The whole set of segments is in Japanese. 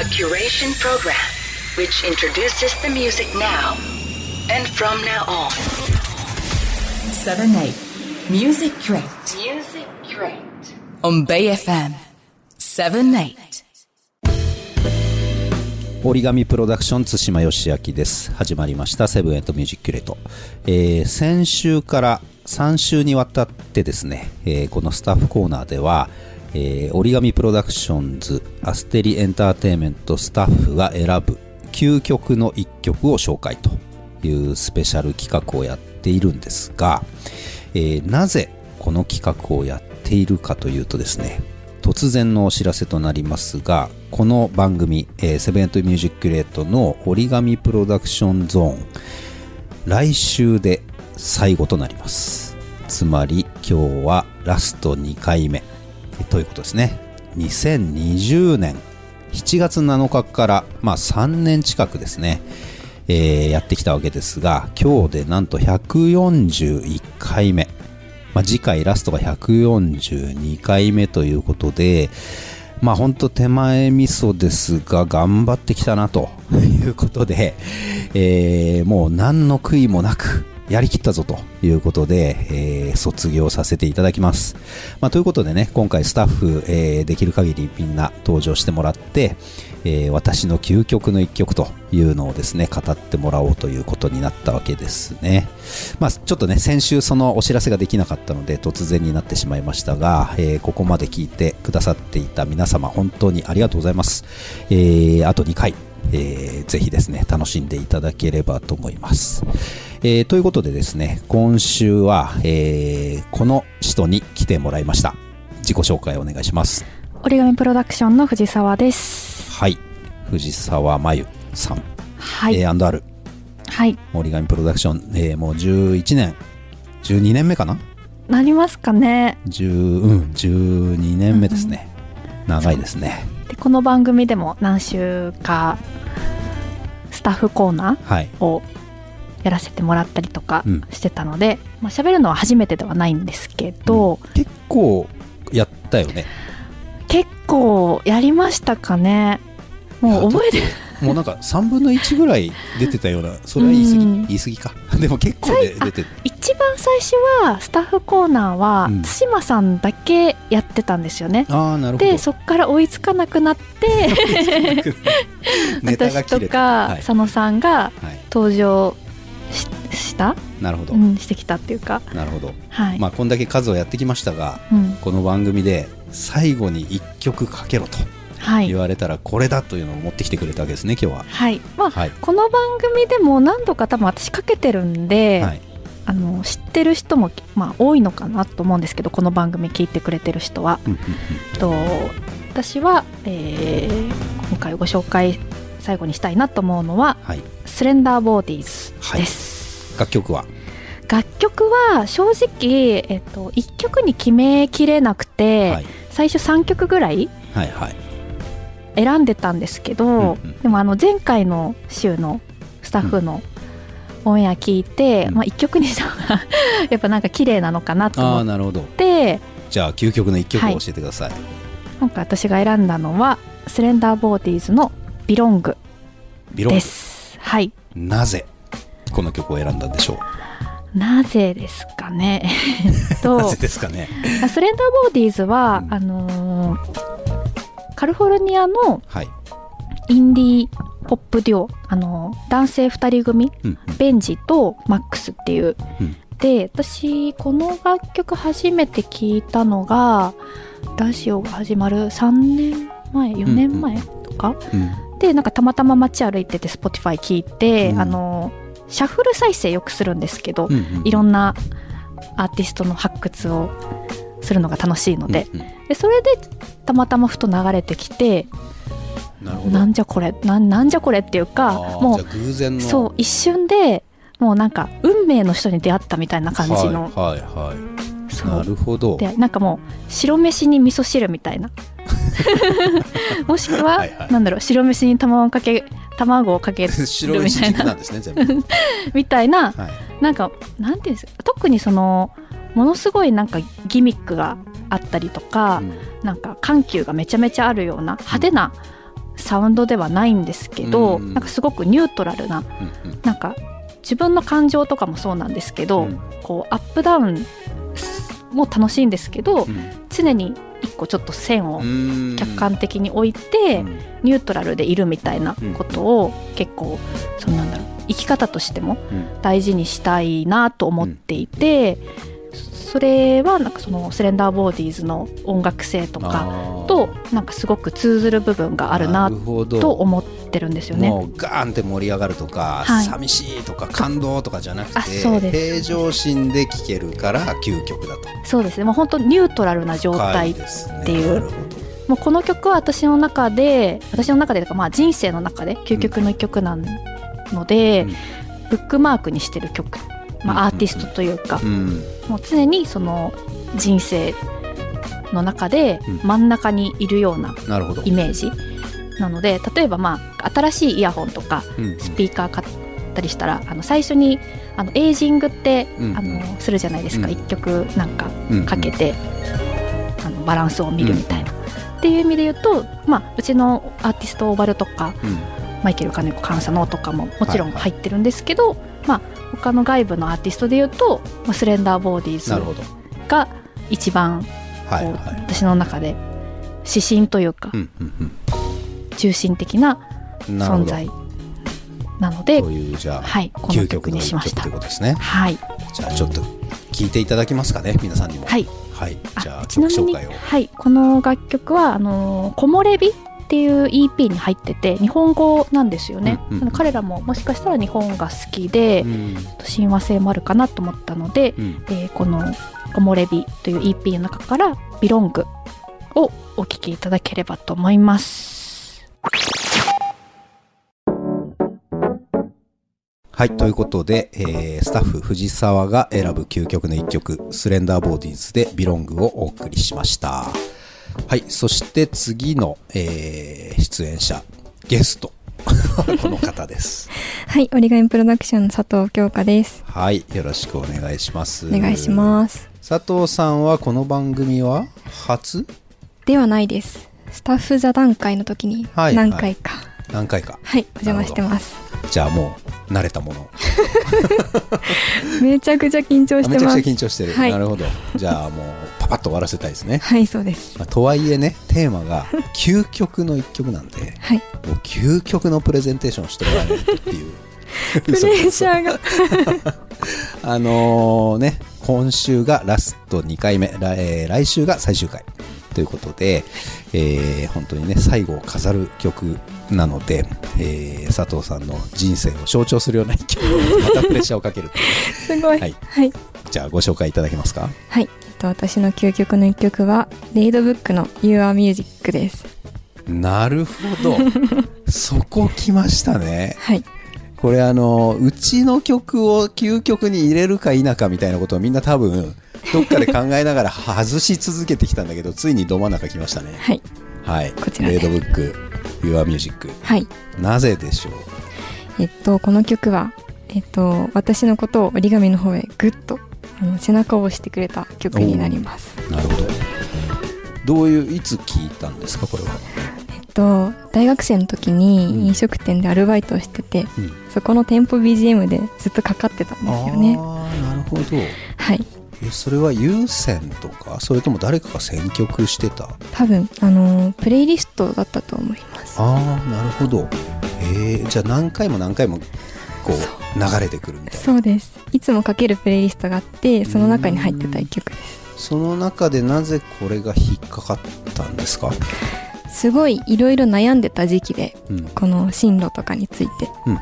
A curation program which introduces the music now and from now on. 7 8 Musi-curate Musi-curate. on Bay FM 7 8 origami PRODUCTIONS 対馬芳昭です始まりました Seven Eight Musi-curate、えー先週から3週にわたってですね、えーこのスタッフコーナーでは、えー折り紙プロダクションズアステリエンターテインメントスタッフが選ぶ究極の一曲を紹介というスペシャル企画をやっているんですが、えーなぜこの企画をやっているかというとですね突然のお知らせとなりますがこの番組、えーセブントミュージックレートの折り紙プロダクションゾーン来週で最後となります。つまり今日はラスト2回目。ということですね。2020年7月7日から、まあ、3年近くですね、えーやってきたわけですが今日でなんと141回目。まあ、次回ラストが142回目ということで、まあ本当手前味噌ですが頑張ってきたなということで、えーもう何の悔いもなくやりきったぞということで、えー卒業させていただきます。まあということでね、今回スタッフ、えーできる限りみんな登場してもらって、えー私の究極の一曲というのをですね、語ってもらおうということになったわけですね。まあ、ちょっとね、先週そのお知らせができなかったので突然になってしまいましたが、えーここまで聞いてくださっていた皆様、本当にありがとうございます。えーあと2回、えーぜひですね、楽しんでいただければと思います。えーということでですね、今週は、えーこの人に来てもらいました。自己紹介お願いします。折り紙プロダクションの藤沢です。はい。藤沢真由さん、はい。A&R はい。折り紙プロダクション、えーもう11年、12年目かな？なりますかね。10うん12年目ですね、長いですねで、この番組でも何週か、スタッフコーナはいーをやらせてもらったりとかうん。してたので、まあ喋るのは初めてではないんですけど、結構やったよね。結構やりましたかね。もう覚えてる。もうなんか3分の1ぐらい出てたようなそれは言い過ぎうん。言い過ぎか。でも結構で出て一番最初はスタッフコーナーはうん。対馬さんだけやってたんですよね。ああなるほど。でそっから追いつかなくなって 私とかはい、佐野さんがはい、登場しした、なるほど、うん、してきたっていうか。なるほど。はい、まあこんだけ数をやってきましたがうん。この番組で最後に1曲かけろとはい。言われたらこれだというのを持ってきてくれたわけですね今日は。はい。まあ、はい。この番組でも何度か多分私かけてるんで、はい。あの知ってる人も、まあ、多いのかなと思うんですけどこの番組聞いてくれてる人は。と私は、えー今回ご紹介最後にしたいなと思うのははい「スレンダーボーディーズ」です。楽曲は？楽曲は正直、えっと、1曲に決めきれなくて、はい。最初3曲ぐらいはいはい。選んでたんですけど、でもあの前回の週のスタッフのオンエア聞いて、うん。まあ、1曲にした方が やっぱなんか綺麗なのかなとああ思っなるほど。てじゃあ究極の一曲はい。を教えてください、今回私が選んだのはスレンダーボーディーズの「ビロングビロンです。はい。なぜこの曲を選んだんでしょなぜですかね？と。なぜですかね？スレンダーボーディーズは、うん。あのーカリフォルニアのはい、インディーポップデュオ、あのー男性2人組うんうん。ベンジとマックスっていう、うん。で私この楽曲初めて聞いたのがラジオが始まる3年前4年前とか、うんでなんかたまたま街歩いてて Spotify 聞いて、うん。あのシャッフル再生よくするんですけど、うんうんいろんなアーティストの発掘をするのが楽しいので,、うんうん。でそれでたまたまふと流れてきてなんじゃこれなんなんじゃこれっていうあかーもうの。そう一瞬でもうなんか運命の人に出会ったみたいな感じの、はいはいはい。なるほど。でなんかもう白飯に味噌汁みたいな もしくははいはい。なんだろう白飯に卵かけ卵をかける 白みたいな。ね みたいなはい。なんかなんていうんですか特にそのものすごいなんかギミックがあったりとか、うん。なんか緩急がめちゃめちゃあるような派手なサウンドではないんですけど、うん。なんかすごくニュートラルなうんうん。なんか自分の感情とかもそうなんですけど、うん。こうアップダウンも楽しいんですけど、うん。常に一個ちょっと線をうん。客観的に置いて、うん。ニュートラルでいるみたいなことを結構そのなんだろう生き方としてもうん。大事にしたいなと思っていて、それはなんかそのスレンダーボーディーズの音楽性とかとなんかすごく通ずる部分があるなと思ってるんですよね。もうガーンって盛り上がるとか、はい。寂しいとか感動とかじゃなくあてそうです。平常心で聴けるから究極だと。そうですね。もう本当ニュートラルな状態っていう。なるほど。もうこの曲は私の中で私の中でまあ人生の中で究極の一曲なので、うん。ブックマークにしてる曲、まあ、うんアーティストというか、うん。もう常にその人生の中でうん真ん中にいるようななるほどイメージなので例えばまあ新しいイヤホンとかうんスピーカー買ったりしたらあの最初にあのエイジングって、うんあのするじゃないですか、うん一曲なんかうんかけて、あのバランスを見るみたいな。っていう意味で言うと、まあ、うちのアーティストオーバルとかうん。マイケル金子監査のとかももちろんはいはい。入ってるんですけど、まあ、他の外部のアーティストで言うと、まあ、スレンダーボーディーズが一番はいはい。私の中で指針というかうんうん中心的な存在なのでというじゃあ、はいこの究曲にしました。ということですね。はい。じゃあちょっと聞いていただけますかね皆さんにも。はい。はい。じゃあ曲紹介を。はい、この楽曲はあの木漏れ日っていう EP に入ってて日本語なんですよね、うんうん彼らももしかしたら日本が好きで、うん。親和性もあるかなと思ったので、うん。えーこの「木漏れ日」という EP の中から「ビロング」をお聴きいただければと思います。はい、ということで、えースタッフ藤沢が選ぶ究極の一曲、スレンダーボーディーズでビロングをお送りしました。はい、そして次の、えー出演者、ゲスト。この方です。はい、オリガミプロダクションの佐藤京香です。はい、よろしくお願いします。お願いします。す。佐藤さんはこの番組は初？ではないです。スタッフ座談会の時にはい何回か、何回か。はい、お邪魔してます。じゃあもう慣れたもの。めちゃくちゃ緊張あめちゃくちゃ。緊張してる。はいなるほど。じゃあもうパパッと終わらせたいですね。はい、そうです。まあとはいえね、テーマが究極の一曲なんで、はい。もう究極のプレゼンテーションをしてもらえないとっていう。プレッシャーが。あのね、今週がラスト2回目、来,、えー来週が最終回ということで、えー本当にね、最後を飾る曲なので、えー佐藤さんの人生を象徴するような一曲またプレッシャーをかける すごい。ははいい。はい。じゃあご紹介いただけますか？えっと、私の究極の一曲は、レイドブックの Your Music です。なるほど。そこ来ましたね。はい。これあの、うちの曲を究極に入れるか否かみたいなことをみんな多分、どっかで考えながら 外し続けてきたんだけど、ついにど真ん中来ましたね。はい。はい。こちらレードブック、Your Music。はい。なぜでしょう？えっと、この曲は、えっと、私のことを折り紙の方へぐっと、あの背中を押してくれた曲になります。なるほど。どういう、いつ聞いたんですか、これは。えっと、大学生の時うんに飲食店でアルバイトをしてて、うんそこの店舗 BGM でずっとかかってたんですよね。ああ、なるほど。はい。え、それは有線とか、それとも誰かが選曲してた？多分、あのープレイリストだったと思います。ああなるほどえー、じゃあ何回も何回もこう流れてくるみたいなそうです。いつもかけるプレイリストがあって、その中に入ってた一曲です。その中でなぜこれが引っかかったんですか？すごいいろいろ悩んでた時期で、うんうんこの進路とかについて。うん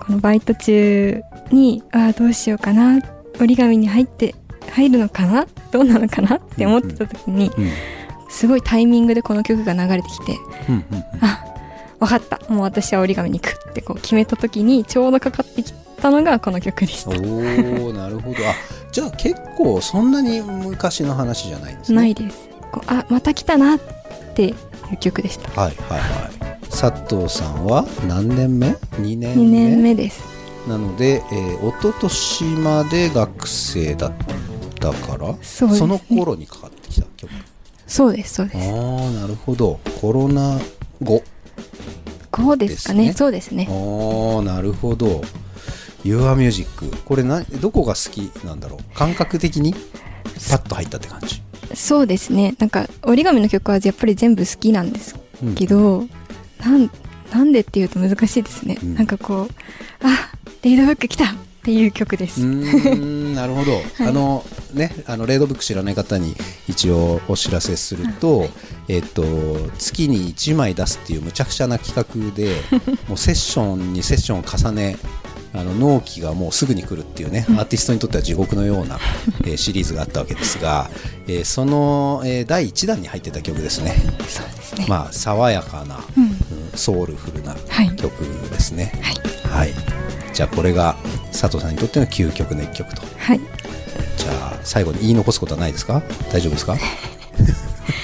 このバイト中に、ああ、どうしようかな。折り紙に入って、入るのかな？どうなのかな？って思ってた時に、うんすごいタイミングでこの曲が流れてきて、うんうんうん。あわかった。もう私は折り紙に行くってこう決めた時にちょうどかかってきたのがこの曲でした、おおなるほど。あじゃあ結構そんなに昔の話じゃないんですね。ないです。こうあまた来たなっていう曲でした。はいはいはい。佐藤さんは何年目 ?2 年目？2年目です。なので、えー、一昨年まで学生だったからそね。の頃にかかってきた曲。そうですそうです。ああなるほど。コロナ後。そうですかね。ね。そうですね。おーなるほど。Your Music これなどこが好きなんだろう？感覚的に？パッと入ったって感じ？そうですね。なんか折り紙の曲はやっぱり全部好きなんですけど、なんなんでっていうと難しいですね、うん。なんかこうあレイドブック来たっていう曲です、なるほど、あのねあのレードブック知らない方に一応お知らせすると、えっと月に1枚出すっていうむちゃくちゃな企画で もうセッションにセッションを重ねあの納期がもうすぐに来るっていうね、アーティストにとっては地獄のような、えーシリーズがあったわけですが、えーその、えー第1弾に入ってた曲ですね。そうですね、まあ爽やかな、うん。うんソウルフルなはい。曲ですね。はい。はい。じゃあこれが佐藤さんにとっての究極の一曲と。はい。じゃあ最後に言い残すことはないですか？大丈夫ですか？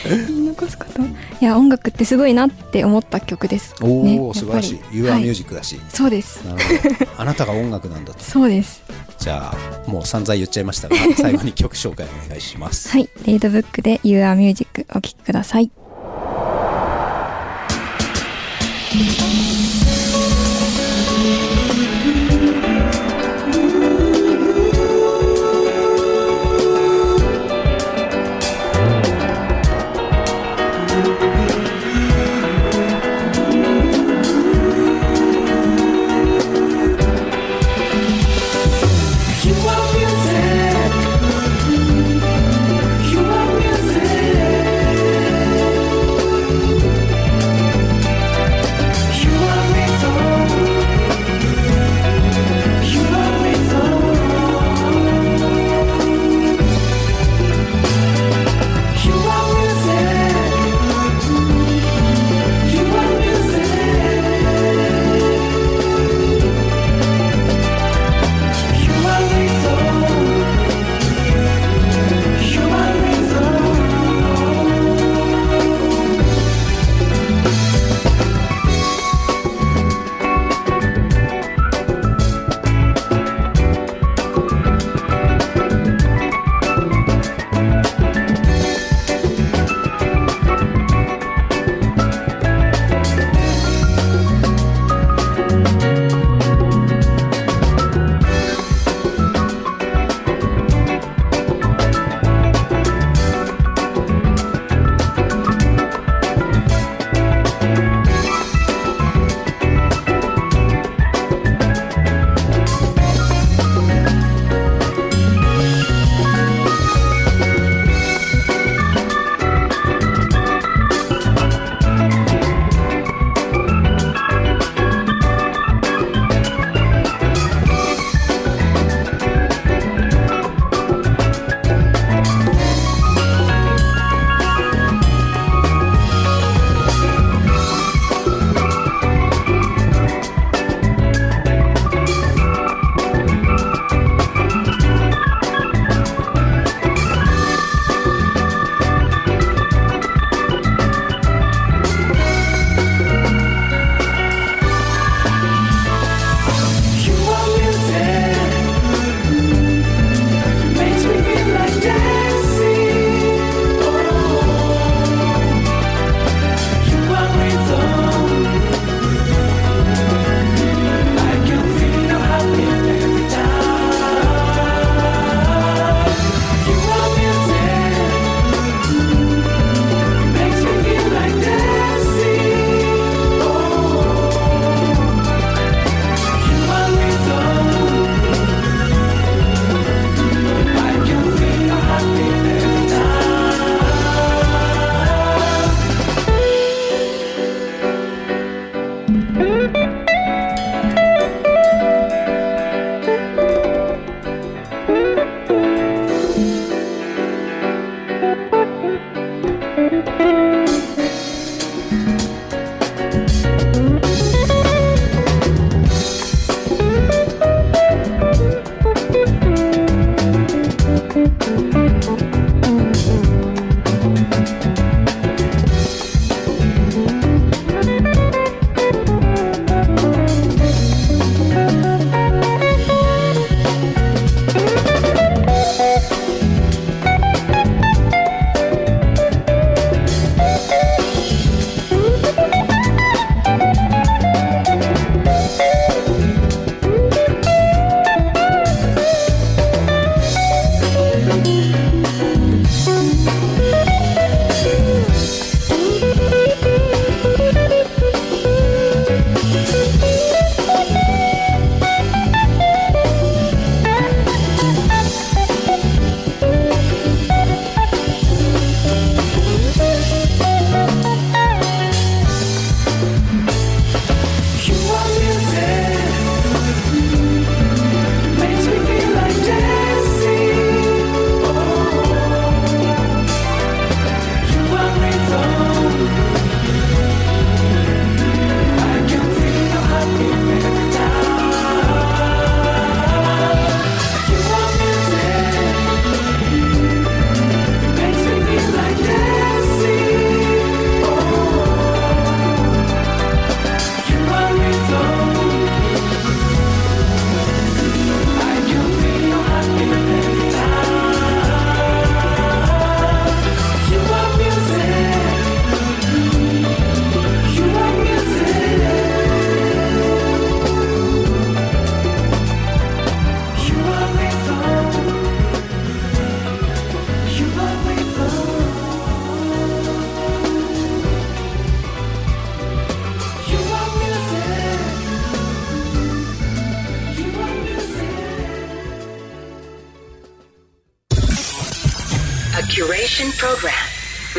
言い残すこと？いや音楽ってすごいなって思った曲です。おお、ね素晴らしい。You are はい。music だし。そうです。なるほど。あなたが音楽なんだと。そうです。じゃあもう散々言っちゃいましたが、最後に曲紹介お願いします。はい。レイドブックで You are music お聴きください「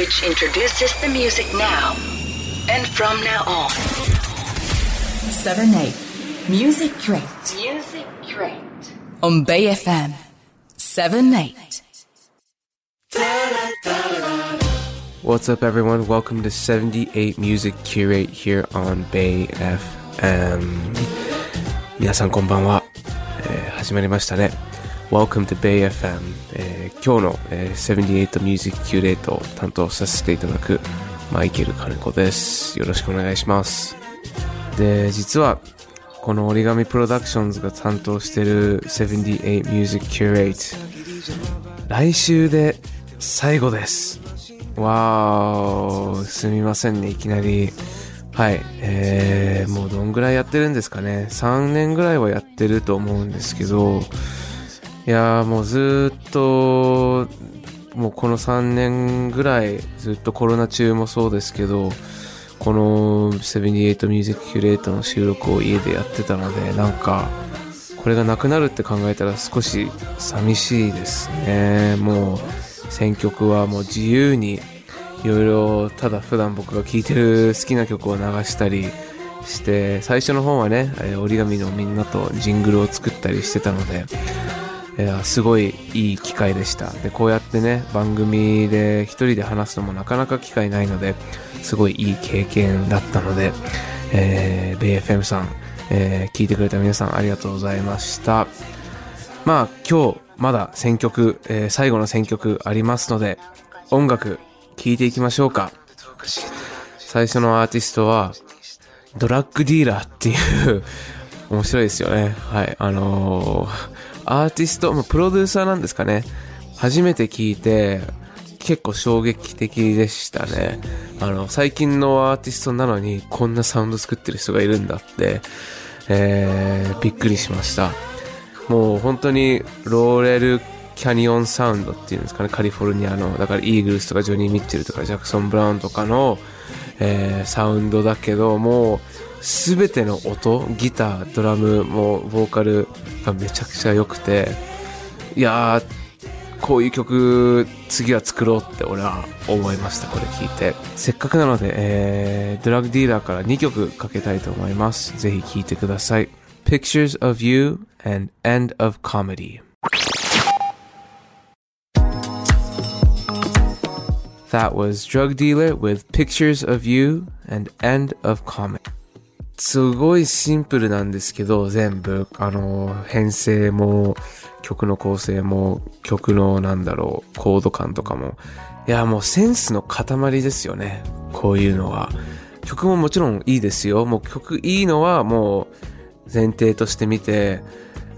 which introduces the music now and from now on. 7 8 Music Crate Music Crate. on Bay FM 7 8. What's up, everyone? Welcome to 78 Music Curate here on Bay FM. 皆さんこんばんは。えー始まりましたね。 Welcome to Bay FM、えー今日の、えー78 Music Curate を担当させていただくマイケル金子です。よろしくお願いします。で、実は、この折り紙プロダクションズが担当してる78 Music Curate 来週で最後です。わー、すみませんね、いきなり。はい、えー、もうどんぐらいやってるんですかね。3年ぐらいはやってると思うんですけど、いやーもうずっと、もうこの3年ぐらい、ずっとコロナ中もそうですけど、この78 Music Curate の収録を家でやってたので、なんか、これがなくなるって考えたら少し寂しいですね。もう選曲はもう自由にいろいろただ普段僕が聴いてる好きな曲を流したりして最初の方はね折り紙のみんなとジングルを作ったりしてたのでいやすごいいい機会でした。でこうやってね番組で一人で話すのもなかなか機会ないのですごいいい経験だったので、えー、BFM さん、えー聞いてくれた皆さんありがとうございました。まあ今日まだ選曲、えー最後の選曲ありますので音楽聴いていきましょうか。最初のアーティストはドラッグディーラーっていう面白いですよね。はいあのーアーティスト、まあプロデューサーなんですかね。初めて聞いて結構衝撃的でしたね。あの最近のアーティストなのにこんなサウンド作ってる人がいるんだって、えーびっくりしました。もう本当にローレルキャニオンサウンドっていうんですかね。カリフォルニアのだからイーグルスとかジョニー・ミッチェルとかジャクソン・ブラウンとかの、えーサウンドだけどもう全ての音ギタードラムもボーカルがめちゃくちゃ良くていやーこういう曲次は作ろうって俺は思いましたこれ聞いて。せっかくなので、えードラッグディーラーから2曲かけたいと思います。ぜひ聴いてください。Pictures of You and End of Comedy That was Drug Dealer with Pictures of You and End of Comedy すごいシンプルなんですけど、全部、あの、編成も、曲の構成も、曲のなんだろう、コード感とかも。いや、もうセンスの塊ですよね。こういうのは。曲ももちろんいいですよ。もう曲いいのはもう前提として見て、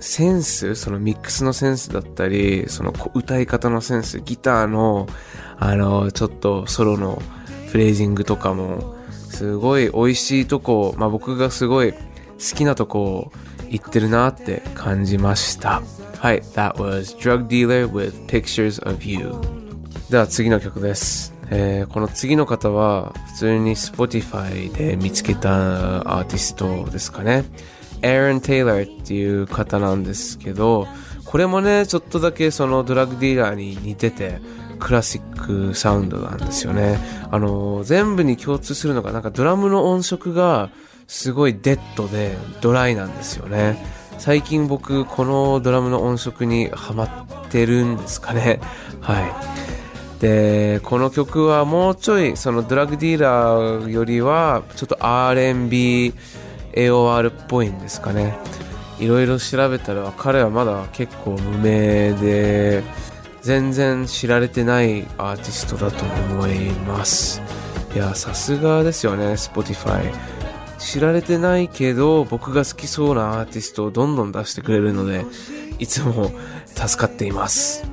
センス、そのミックスのセンスだったり、その歌い方のセンス、ギターの、あの、ちょっとソロのフレージングとかも、すごい美味しいとこ、まあ僕がすごい好きなとこを言ってるなって感じました。はい、That was Drug Dealer with Pictures of You。では次の曲です。えーこの次の方は普通に Spotify で見つけたアーティストですかね。Aaron Taylor っていう方なんですけど、これもね、ちょっとだけそのドラッグディーラーに似てて、クラシックサウンドなんですよね。あの、全部に共通するのが、なんかドラムの音色がすごいデッドでドライなんですよね。最近僕、このドラムの音色にハマってるんですかね。はい。で、この曲はもうちょい、そのドラッグディーラーよりは、ちょっと R&B、AOR っぽいんですかね。いろいろ調べたら、彼はまだ結構無名で、全然知られてないアーティストだと思います。いや、さすがですよね、Spotify。知られてないけど、僕が好きそうなアーティストをどんどん出してくれるので、いつも助かっています。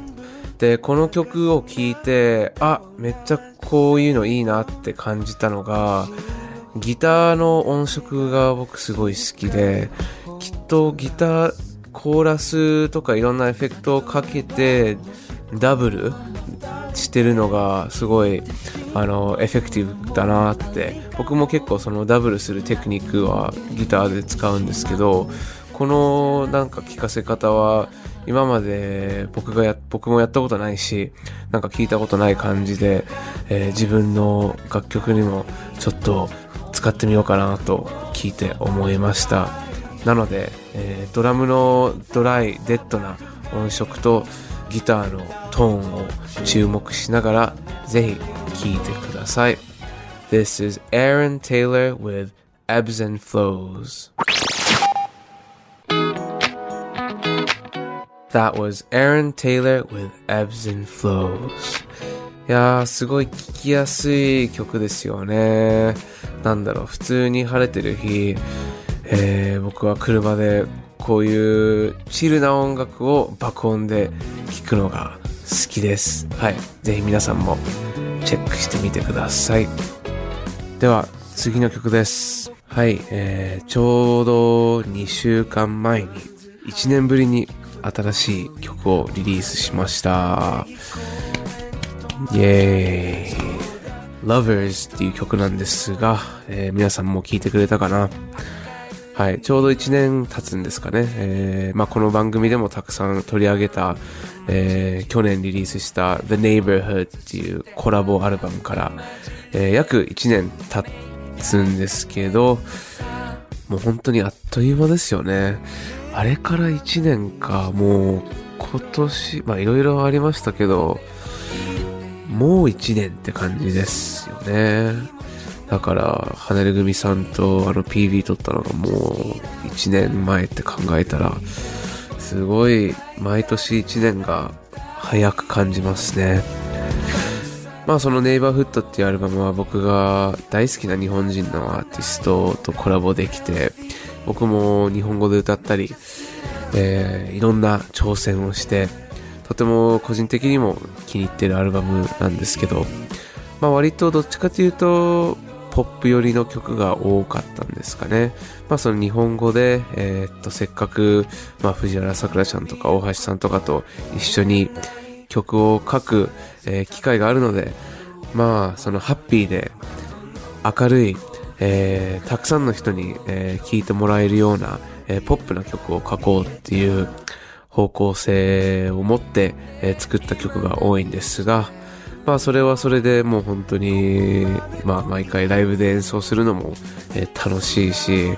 で、この曲を聴いて、あ、めっちゃこういうのいいなって感じたのが、ギターの音色が僕すごい好きで、きっとギター、コーラスとかいろんなエフェクトをかけて、ダブルしてるのがすごい、あの、エフェクティブだなって。僕も結構そのダブルするテクニックはギターで使うんですけど、このなんか聞かせ方は今まで僕がや、僕もやったことないし、なんか聞いたことない感じで、えー自分の楽曲にもちょっと使ってみようかなと聞いて思いました。なので、えードラムのドライ、デッドな音色とギターのトーンを注目しながら、ぜひ聴いてください。This is Aaron Taylor with Ebbs and Flows. That was Aaron Taylor with Ebbs and Flows. いやー、すごい聴きやすい曲ですよね。なんだろう、普通に晴れてる日、えー僕は車でこういうチルな音楽を爆音で聴くのが好きです。はい。ぜひ皆さんもチェックしてみてください。では、次の曲です。はい、えー、ちょうど2週間前に、1年ぶりに新しい曲をリリースしました。イェーイ。Lovers っていう曲なんですが、えー皆さんも聴いてくれたかな？はい、ちょうど1年経つんですかね。えーまあ、この番組でもたくさん取り上げた、えー去年リリースした The Neighborhood っていうコラボアルバムから、えー約1年経つんですけど、もう本当にあっという間ですよね。あれから1年か、もう今年、まあいろいろありましたけど、もう1年って感じですよね。だから、花る組さんとあの PV 撮ったのがもう1年前って考えたら、すごい毎年1年が早く感じますね。まあそのネイバーフットっていうアルバムは僕が大好きな日本人のアーティストとコラボできて、僕も日本語で歌ったり、えーいろんな挑戦をして、とても個人的にも気に入ってるアルバムなんですけど、まあ割とどっちかというと、ポップ寄りの曲が多かったんですかね。まあその日本語で、えーっと、せっかく、まあ藤原さくらちゃんとか大橋さんとかと一緒に曲を書く、えー機会があるので、まあそのハッピーで明るい、えーたくさんの人に、えー聴いてもらえるような、えーポップな曲を書こうっていう方向性を持って、えー作った曲が多いんですが、まあそれはそれでもう本当に、まあ毎回ライブで演奏するのも、え楽しいし、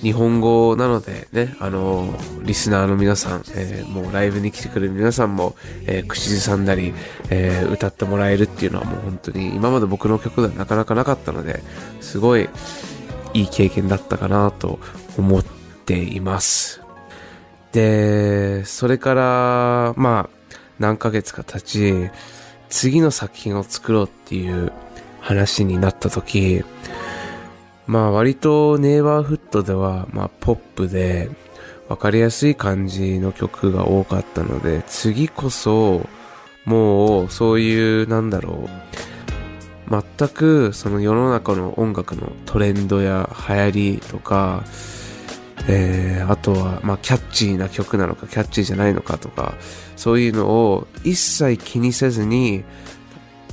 日本語なのでね、あの、リスナーの皆さん、えーもうライブに来てくれる皆さんも、えー口ずさんだり、えー歌ってもらえるっていうのはもう本当に今まで僕の曲ではなかなかなかったので、すごいいい経験だったかなと思っています。で、それから、まあ、何ヶ月か経ち、次の作品を作ろうっていう話になった時、まあ割とネイバーフットでは、まあポップで、わかりやすい感じの曲が多かったので、次こそ、もうそういう、なんだろう、全くその世の中の音楽のトレンドや流行りとか、えー、あとは、まあ、キャッチーな曲なのか、キャッチーじゃないのかとか、そういうのを一切気にせずに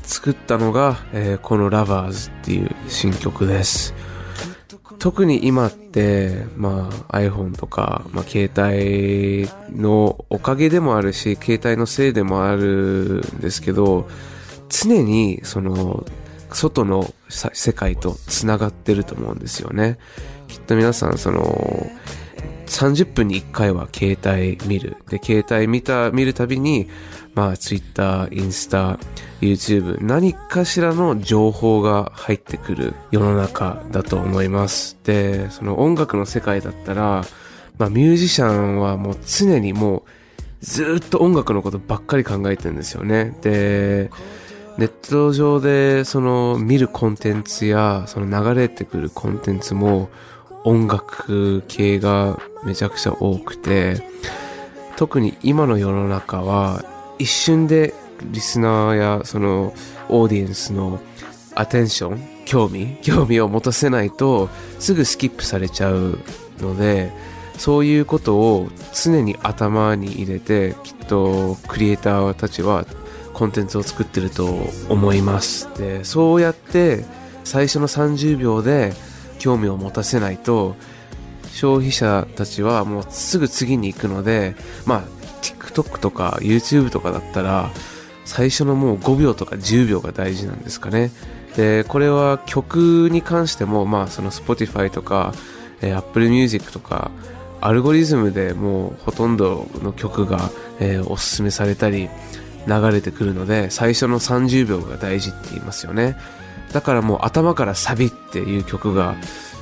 作ったのが、えーこの Lovers っていう新曲です。特に今って、まあ iPhone とか、まあ携帯のおかげでもあるし、携帯のせいでもあるんですけど、常にその、外の世界と繋がってると思うんですよね。きっと皆さんその、30分に1回は携帯見る。で、携帯見た、見るたびに、まあ、Twitter、インスタ、YouTube、何かしらの情報が入ってくる世の中だと思います。で、その音楽の世界だったら、まあ、ミュージシャンはもう常にもう、ずっと音楽のことばっかり考えてるんですよね。で、ネット上でその見るコンテンツやその流れてくるコンテンツも音楽系がめちゃくちゃ多くて特に今の世の中は一瞬でリスナーやそのオーディエンスのアテンション興味興味を持たせないとすぐスキップされちゃうのでそういうことを常に頭に入れてきっとクリエイターたちはコンテンツを作ってると思います。でそうやって最初の30秒で興味を持たせないと消費者たちはもうすぐ次に行くので、まあ、TikTok とか YouTube とかだったら、最初のもう5秒とか10秒が大事なんですかね。で、これは曲に関しても、まあ、その Spotify とか、えー、Apple Music とか、アルゴリズムでもうほとんどの曲が、えー、おすすめされたり流れてくるので最初の30秒が大事って言いますよねだからもう頭からサビっていう曲が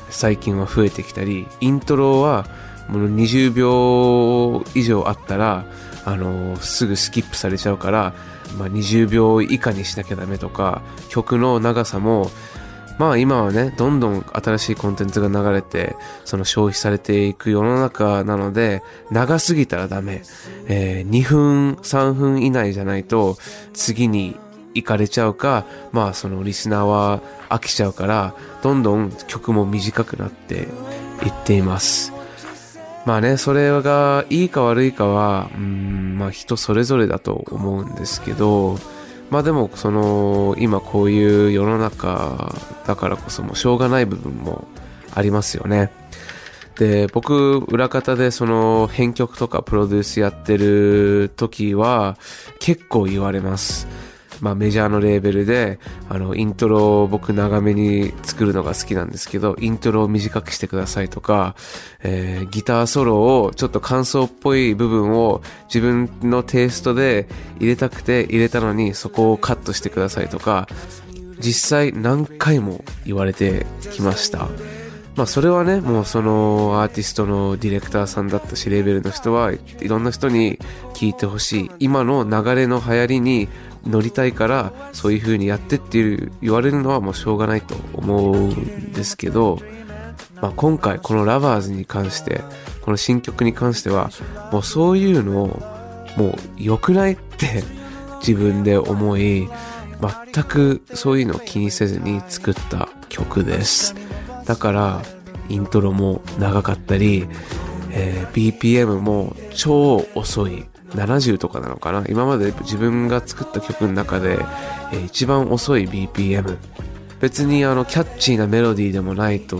最近は増えてきたりイントロはもう20秒以上あったらあのー、すぐスキップされちゃうから、まあ、20秒以下にしなきゃダメとか曲の長さもまあ今はね、どんどん新しいコンテンツが流れて、その消費されていく世の中なので、長すぎたらダメ。えー、2分、3分以内じゃないと、次に行かれちゃうか、まあそのリスナーは飽きちゃうから、どんどん曲も短くなっていっています。まあね、それがいいか悪いかは、うん、まあ人それぞれだと思うんですけど、まあでもその今こういう世の中だからこそもうしょうがない部分もありますよね。で、僕、裏方でその編曲とかプロデュースやってる時は結構言われます。まあメジャーのレーベルで、あの、イントロを僕長めに作るのが好きなんですけど、イントロを短くしてくださいとか、えー、ギターソロをちょっと感想っぽい部分を自分のテイストで入れたくて入れたのにそこをカットしてくださいとか、実際何回も言われてきました。まあそれはね、もうそのアーティストのディレクターさんだったし、レーベルの人はいろんな人に聞いてほしい。今の流れの流行りに乗りたいからそういう風にやってっていう言われるのはもうしょうがないと思うんですけど、まあ、今回このラバーズに関してこの新曲に関してはもうそういうのをもう良くないって自分で思い全くそういうのを気にせずに作った曲です。だからイントロも長かったり、えー、BPM も超遅い。70とかなのかな？今まで自分が作った曲の中で、えー、一番遅い BPM 別にあのキャッチーなメロディーでもないと、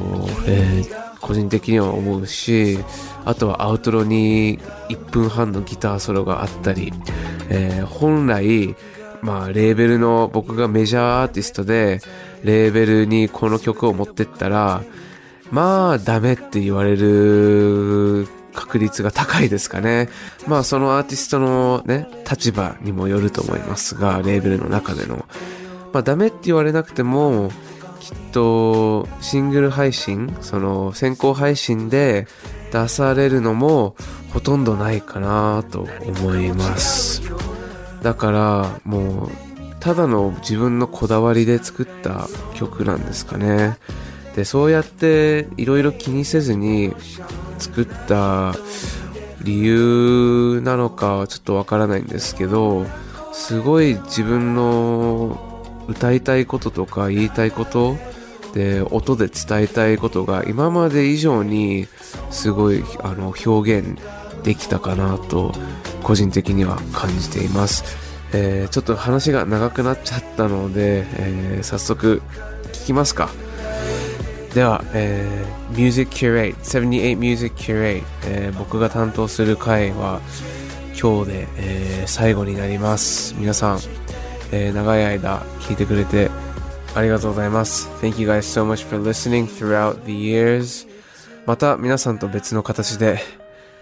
えー、個人的には思うしあとはアウトロに1分半のギターソロがあったり、えー、本来まあレーベルの僕がメジャーアーティストでレーベルにこの曲を持ってったらまあダメって言われる確率が高いですかね。まあそのアーティストのね、立場にもよると思いますが、レーベルの中での。まあダメって言われなくても、きっとシングル配信、その先行配信で出されるのもほとんどないかなと思います。だからもうただの自分のこだわりで作った曲なんですかね。で、そうやっていろいろ気にせずに作った理由なのかはちょっとわからないんですけどすごい自分の歌いたいこととか言いたいことで音で伝えたいことが今まで以上にすごいあの表現できたかなと個人的には感じています、えー、ちょっと話が長くなっちゃったので、えー、早速聞きますか。では、えー、Music Curate 78 Music Curate、えー、僕が担当する回は今日で、えー、最後になります。皆さん、えー、長い間聞いてくれてありがとうございます。Thank you guys so much for listening throughout the years また皆さんと別の形で、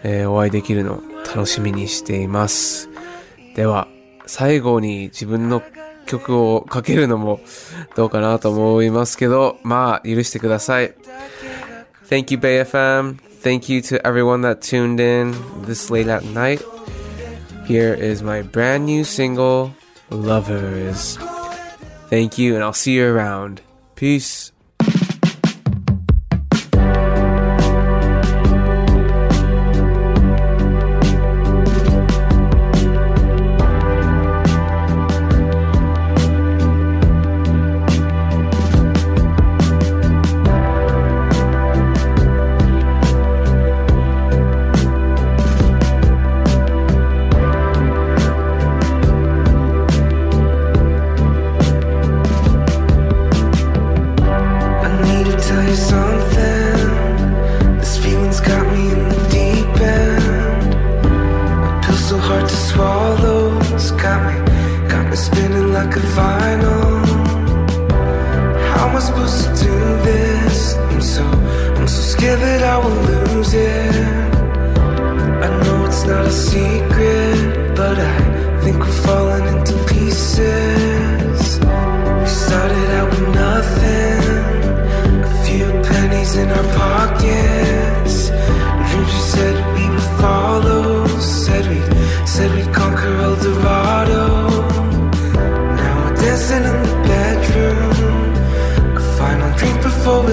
えー、お会いできるの楽しみにしています。では最後に自分の曲をかけるのもどうかなと思いますけど、まあ、許してください。Thank you, BayFM. Thank you to everyone that tuned in this late at night. Here is my brand new single, Lovers. Thank you, and I'll see you around. Peace.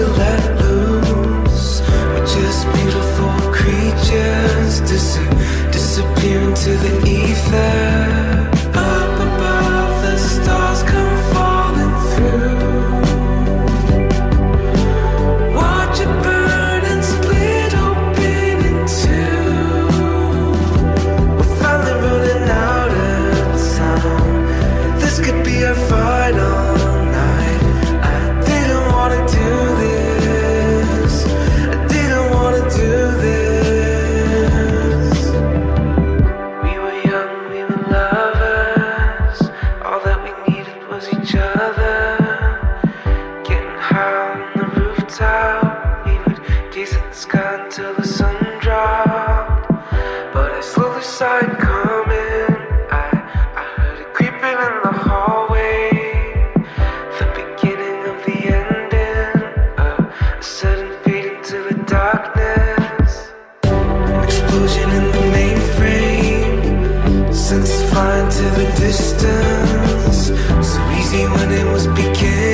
will let distance. So easy when it was beginning.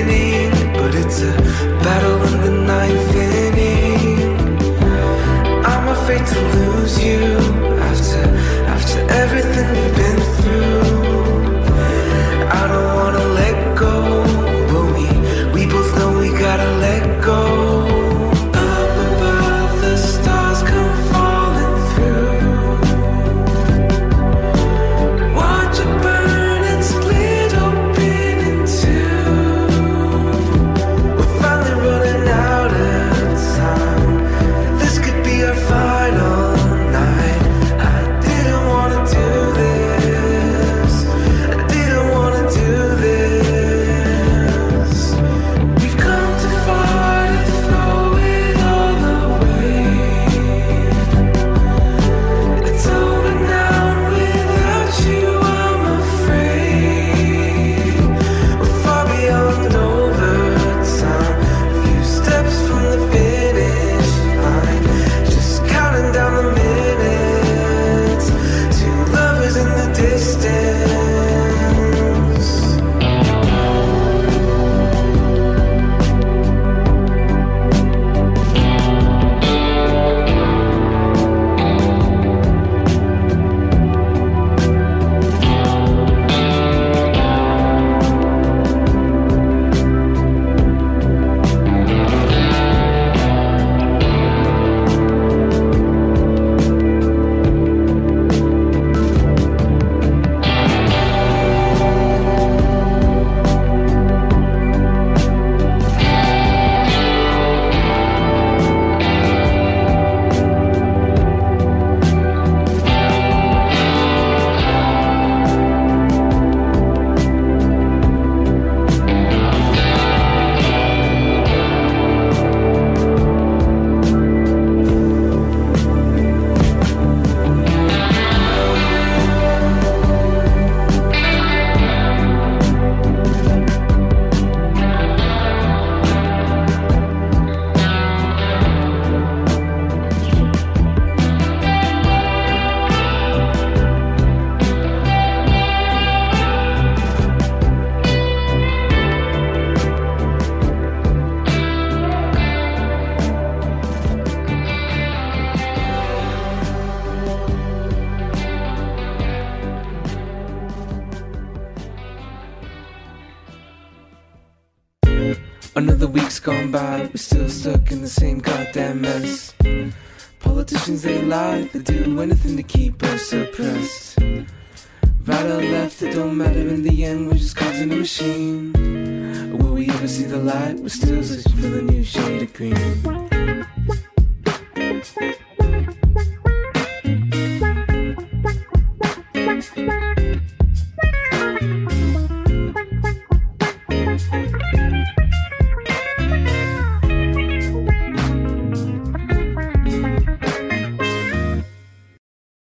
the weeks gone by, we're still stuck in the same goddamn mess. Politicians, they lie, they do anything to keep us suppressed. Right or left, it don't matter in the end, we're just cogs in a machine. Will we ever see the light? We're still searching for the new shade of green.